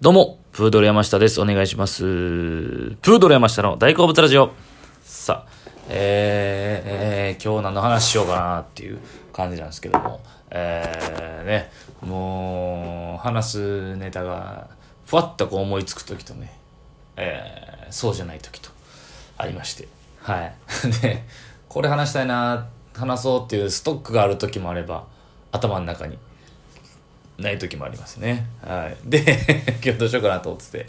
どうも、プードル山下です。お願いします。プードル山下の大好物ラジオ。さあ、えー、えー、今日何の話しようかなっていう感じなんですけども、えー、ね、もう、話すネタが、ふわっとこう思いつく時とね、えー、そうじゃない時とありまして、はい。で、これ話したいな、話そうっていうストックがある時もあれば、頭の中にない時もありますね。はい。で、今日どうしようかなと思ってて、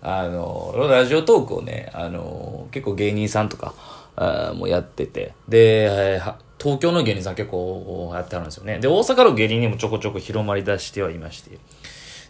あの、ラジオトークをね、あの、結構芸人さんとか、あもうやってて、で、東京の芸人さん結構やってあるんですよね。で、大阪の芸人にもちょこちょこ広まり出してはいまして、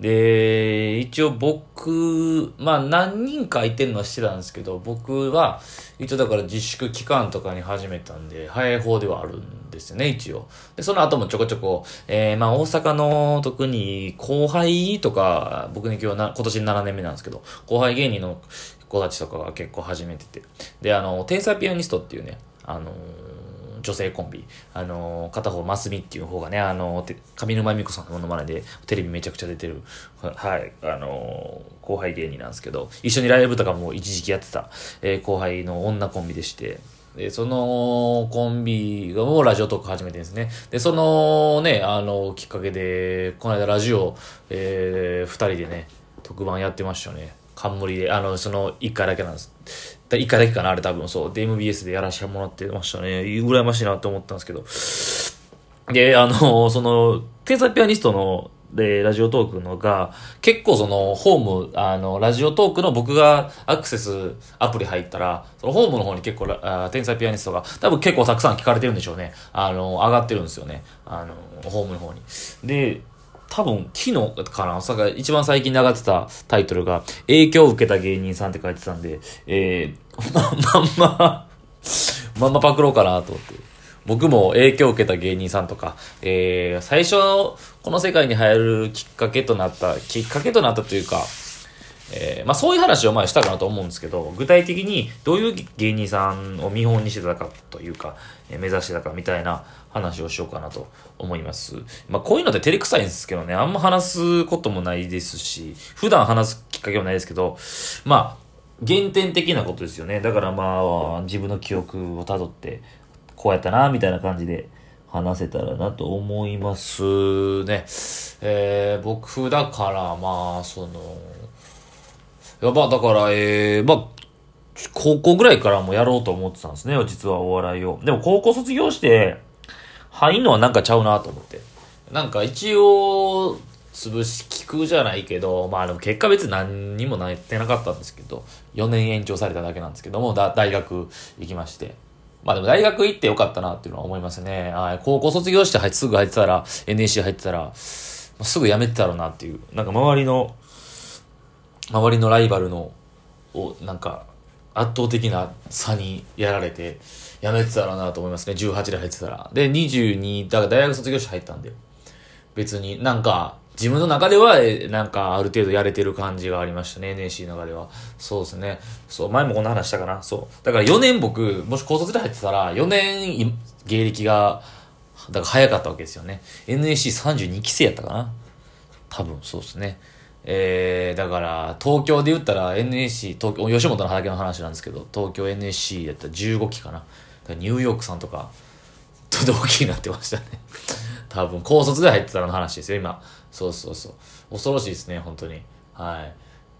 で、一応僕、まあ何人かいてるのはしてたんですけど、僕は、一応だから自粛期間とかに始めたんで、早い方ではあるんですよね、一応。で、その後もちょこちょこ、えー、まあ大阪の特に後輩とか、僕ね今日な、今年7年目なんですけど、後輩芸人の子たちとかが結構始めてて。で、あの、天才ピアニストっていうね、あのー女性コンビ。あのー片方、マスミっていう方がね、あのー上沼恵美子さんのものまねで、テレビめちゃくちゃ出てる、はい、あのー後輩芸人なんですけど、一緒にライブとかも一時期やってた、え後輩の女コンビでして、で、そのコンビがもうラジオトーク始めてですね。で、そのね、あの、きっかけで、この間ラジオ、えー、二人でね、特番やってましたね。冠で、あの、その、一回だけなんです。だ一回だけかな、あれ多分そう。で、MBS でやらせてもらってましたね。羨ましいなと思ったんですけど。で、あの、その、天才ピアニストの、で、ラジオトークのが、結構その、ホーム、あの、ラジオトークの僕がアクセスアプリ入ったら、そのホームの方に結構、あ天才ピアニストが、多分結構たくさん聞かれてるんでしょうね。あの、上がってるんですよね。あの、ホームの方に。で、多分、昨日かな、さ一番最近流ってたタイトルが、影響を受けた芸人さんって書いてたんで、えー、ま、まんま、まんまパクろうかなと思って。僕も影響を受けた芸人さんとか、えー、最初、この世界に入るきっかけとなった、きっかけとなったというか、えーまあそういう話を前したかなと思うんですけど、具体的にどういう芸人さんを見本にしてたかというか、えー目指してたかみたいな話をしようかなと思います。まあこういうのって照れくさいんですけどね、あんま話すこともないですし、普段話すきっかけもないですけど、まあ、原点的なことですよね。だからまあ、自分の記憶をたどって、こうやったな、みたいな感じで話せたらなと思いますね。えー、僕だからまあ、その、や、まあ、だから、えー、まあ、高校ぐらいからもやろうと思ってたんですね、実はお笑いを。でも高校卒業して、入んのはなんかちゃうなと思って。なんか一応、潰し聞くじゃないけど、まあでも結果別に何にもなってなかったんですけど、4年延長されただけなんですけども、だ大学行きまして。まあでも大学行ってよかったなっていうのは思いますね。はい高校卒業して入すぐ入ってたら、NSC 入ってたら、すぐ辞めてたろうなっていう。なんか周りの、周りのライバルの、を、なんか、圧倒的な差にやられて、辞めてたろうなと思いますね。18で入ってたら。で、22、だから大学卒業して入ったんで。別になんか、自分の中では、なんかある程度やれてる感じがありましたね、NSC の中では。そうですね。そう、前もこんな話したかな。そう。だから4年僕、もし高卒で入ってたら、4年芸歴が、だから早かったわけですよね。NSC32 期生やったかな。多分そうですね。えー、だから、東京で言ったら NSC、東京、吉本の畑の話なんですけど、東京 NSC やったら15期かな。ニューヨークさんとか、と同期になってましたね。多分、高卒で入ってたらの話ですよ、今。そうそうそう。恐ろしいですね、本当に。は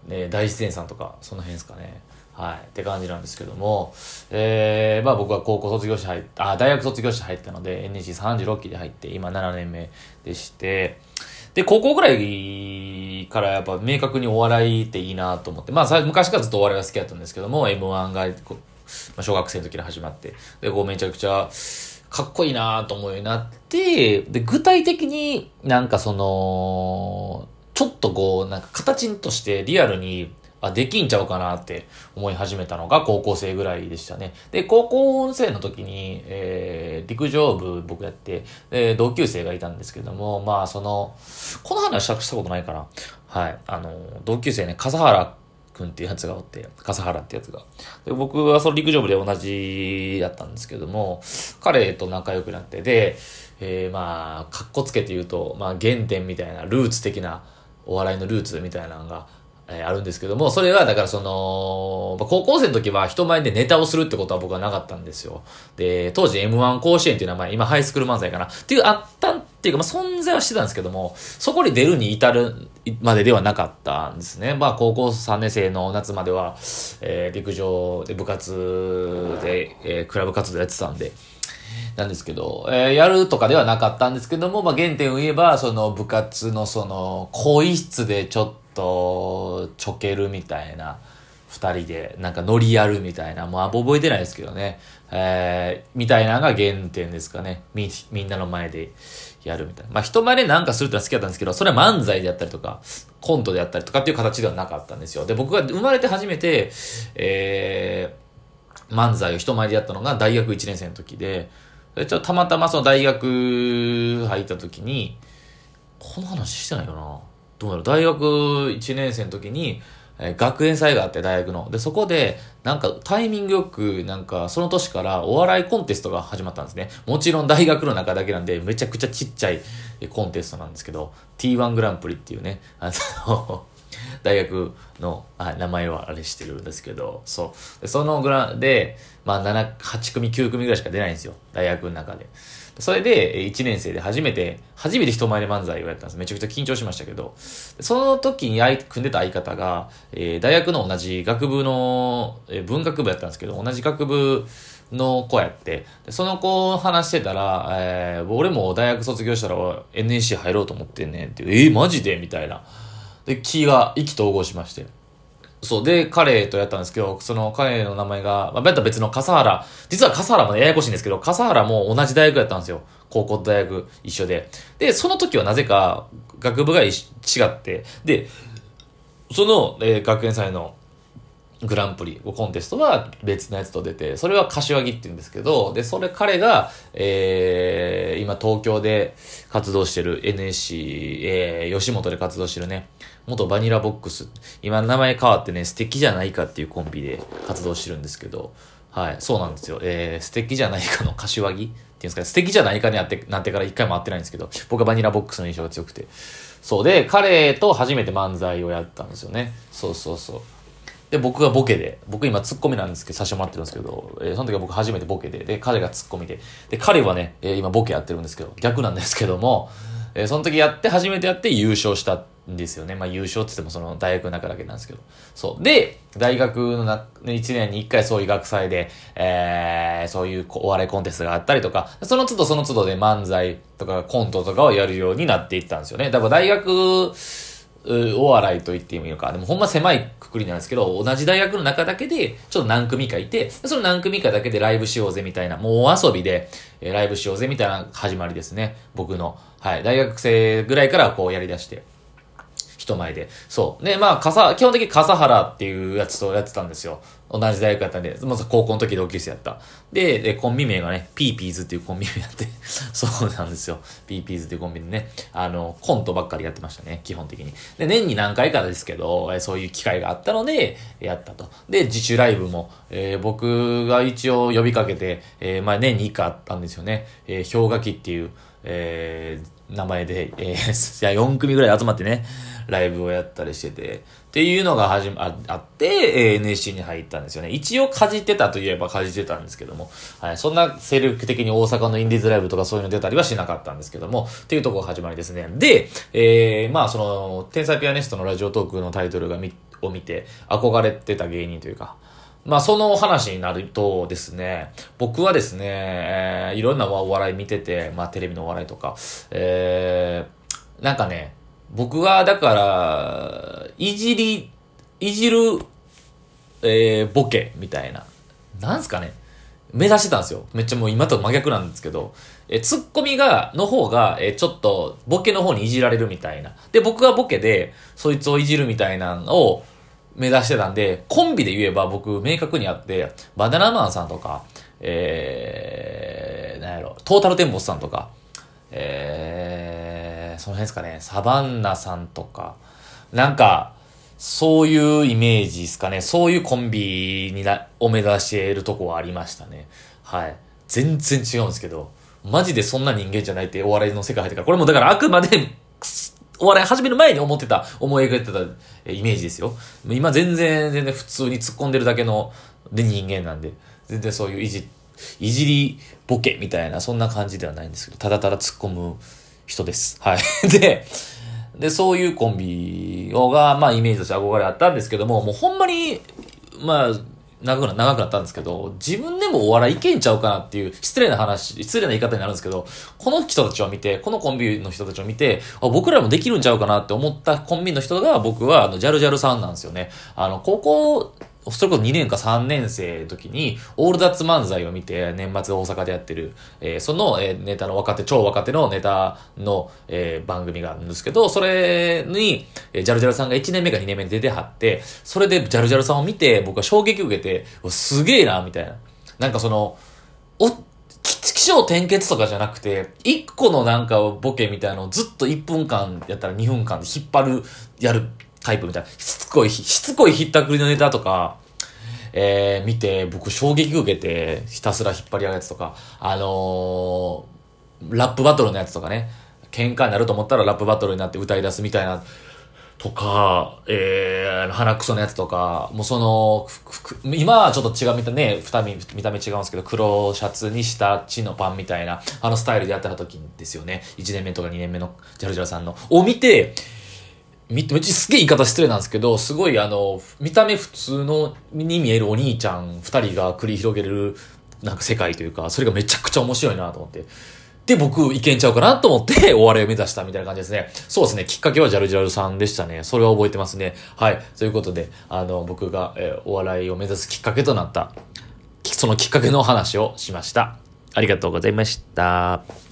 い。ね、大自然さんとか、その辺ですかね。はい。って感じなんですけども、えー、まあ僕は高校卒業して入っあ、大学卒業して入ったので、NSC36 期で入って、今7年目でして、で、高校ぐらいからやっぱ明確にお笑いっていいなと思って、まあ昔からずっとお笑いが好きだったんですけども、M1 がま小学生の時に始まって、で、こうめちゃくちゃかっこいいなと思うようになって、で、具体的になんかその、ちょっとこう、なんか形としてリアルに、あ、できんちゃうかなって思い始めたのが高校生ぐらいでしたね。で、高校生の時に、えー、陸上部僕やって、で、同級生がいたんですけども、まあその、この話したしたことないかな。はい。あの、同級生ね、笠原くんっていうやつがおって、笠原ってやつが。で僕はその陸上部で同じやったんですけども、彼と仲良くなって、で、えー、まあ、かっこつけて言うと、まあ原点みたいな、ルーツ的なお笑いのルーツみたいなのが、えーあるんですけども、それはだからその、高校生の時は人前でネタをするってことは僕はなかったんですよ。で、当時 M1 甲子園っていう名前、今ハイスクール漫才かなっていう、あったっていうか、まあ存在はしてたんですけども、そこに出るに至るまでではなかったんですね。まあ高校3年生の夏までは、えー陸上で部活で、えークラブ活動やってたんで、なんですけど、えーやるとかではなかったんですけども、まあ、原点を言えば、その部活のその、更衣室でちょっと、ちょけるみたいな、二人で、なんかノリやるみたいな、もうあ覚えてないですけどね、えー、みたいなのが原点ですかね。み、みんなの前でやるみたいな。まあ、人前でなんかするってのは好きだったんですけど、それは漫才でやったりとか、コントでやったりとかっていう形ではなかったんですよ。で、僕が生まれて初めて、えー、漫才を人前でやったのが大学1年生の時、でちょっとたまたまその大学入った時に、この話してないよな。どうなる大学1年生の時に、え学園祭があって大学の。で、そこで、なんかタイミングよく、なんかその年からお笑いコンテストが始まったんですね。もちろん大学の中だけなんで、めちゃくちゃちっちゃいコンテストなんですけど、T1 グランプリっていうね、あの、大学のあ名前はあれしてるんですけど、そう。でそのグランで、まあ7、8組、9組ぐらいしか出ないんですよ。大学の中で。それで、1年生で初めて、初めて人前で漫才をやったんです。めちゃくちゃ緊張しましたけど、その時に組んでた相方が、えー大学の同じ学部の、えー文学部やったんですけど、同じ学部の子やって、その子を話してたら、えー俺も大学卒業したら NSC 入ろうと思ってんねんって、えー、マジでみたいな。で、気が意気投合しまして。そう。で、彼とやったんですけど、その彼の名前が、まあ、別の笠原、実は笠原もややこしいんですけど、笠原も同じ大学やったんですよ。高校と大学一緒で。で、その時はなぜか学部が違って、で、その、えー学園祭のグランプリ、コンテストは別のやつと出て、それは柏木って言うんですけど、で、それ彼が、えー、今東京で活動してる NSC、えー、吉本で活動してるね、元バニラボックス、今名前変わってね、素敵じゃないかっていうコンビで活動してるんですけど、はい、そうなんですよ。えー、素敵じゃないかの柏木っていうんですかね、素敵じゃないかになって、なってから一回も会ってないんですけど、僕はバニラボックスの印象が強くて。そうで、彼と初めて漫才をやったんですよね。そうそうそう。で、僕がボケで、僕今ツッコミなんですけど、させてもらってるんですけど、えーその時は僕初めてボケで、で、彼がツッコミで、で、彼はね、えー今ボケやってるんですけど、逆なんですけども、えーその時やって、初めてやって優勝したんですよね。まあ優勝って言ってもその大学の中だけなんですけど。そう。で、大学のな1年に1回そういう学祭で、えー、そういうお笑いコンテストがあったりとか、その都度その都度で漫才とかコントとかをやるようになっていったんですよね。だから大学、お笑いと言ってもいいのか。でもほんま狭いくくりなんですけど、同じ大学の中だけで、ちょっと何組かいて、その何組かだけでライブしようぜみたいな、もうお遊びで、えライブしようぜみたいな始まりですね。僕の。はい。大学生ぐらいからこうやり出して。人前で。そう。で、まあ、笠、基本的に笠原っていうやつとやってたんですよ。同じ大学やったんで、まず高校の時同級生やった。で、でコンビ名がね、ピーピーズっていうコンビ名やって、そうなんですよ。ピーピーズっていうコンビでね、あの、コントばっかりやってましたね、基本的に。で、年に何回かですけど、えそういう機会があったので、やったと。で、自主ライブも、えー僕が一応呼びかけて、えーまあ年に1回あったんですよね。えー氷河期っていう、えー名前で、えー、いや、4組ぐらい集まってね、ライブをやったりしてて、っていうのが始ま、あって、えー NSC に入ったんですよね。一応かじってたといえばかじってたんですけども、はい、そんな精力的に大阪のインディーズライブとかそういうの出たりはしなかったんですけども、っていうとこが始まりですね。で、えー、まあその、天才ピアニストのラジオトークのタイトルがみを見て、憧れてた芸人というか、まあ、その話になるとですね、僕はですね、えーいろんなお笑い見てて、まあ、テレビのお笑いとか、えーなんかね、僕はだから、いじり、いじる、えーボケみたいな。なんすかね。目指してたんですよ。めっちゃもう今と真逆なんですけど、えーツッコミが、の方が、えーちょっと、ボケの方にいじられるみたいな。で、僕がボケで、そいつをいじるみたいなのを目指してたんで、コンビで言えば僕明確にあって、バナナマンさんとか、えー、なんやろ、トータルテンボスさんとか、えー、その辺ですかね、サバンナさんとか、なんか、そういうイメージですかね。そういうコンビにな、を目指しているとこはありましたね。はい。全然違うんですけど、マジでそんな人間じゃないってお笑いの世界入ってから、これもだからあくまで、お笑い始める前に思ってた、思い描いてたイメージですよ。今全然、全然普通に突っ込んでるだけので人間なんで、全然そういういじ、いじりボケみたいな、そんな感じではないんですけど、ただただ突っ込む人です。はい。で、で、そういうコンビが、まあイメージとして憧れあったんですけども、もうほんまに、まあ、長くな、長くなったんですけど、自分でもお笑いいけんちゃうかなっていう、失礼な話、失礼な言い方になるんですけど、この人たちを見て、このコンビの人たちを見て、あ僕らもできるんちゃうかなって思ったコンビの人が、僕は、あの、ジャルジャルさんなんですよね。あの、高校、それこそ2年か3年生の時に、オールダッツ漫才を見て、年末大阪でやってる、えー、その、えー、ネタの若手、超若手のネタの、えー、番組があるんですけど、それに、えー、ジャルジャルさんが1年目か2年目に出てはって、それでジャルジャルさんを見て、僕は衝撃を受けて、すげえな、みたいな。なんかその、お、気象転結とかじゃなくて、一個のなんかボケみたいなのをずっと1分間やったら2分間で引っ張る、やるタイプみたいな、しつこい、しつこいひったくりのネタとか、えー、見て、僕衝撃受けて、ひたすら引っ張り上げやつとか、あのー、ラップバトルのやつとかね、喧嘩になると思ったらラップバトルになって歌い出すみたいな、とか、えー、鼻くそのやつとか、もうその、今はちょっと違う見たね、二見、見た目違うんですけど、黒シャツにした血のパンみたいな、あのスタイルでやってた時ですよね。1年目とか2年目のジャルジャルさんの。を見て、めっちゃすげえ言い方失礼なんですけど、すごいあの、見た目普通のに見えるお兄ちゃん二人が繰り広げる、なんか世界というか、それがめちゃくちゃ面白いなと思って。で、僕、いけんちゃうかなと思って、お笑いを目指したみたいな感じですね。そうですね。きっかけはジャルジャルさんでしたね。それは覚えてますね。はい。ということで、あの、僕が、えー、お笑いを目指すきっかけとなった、そのきっかけの話をしました。ありがとうございました。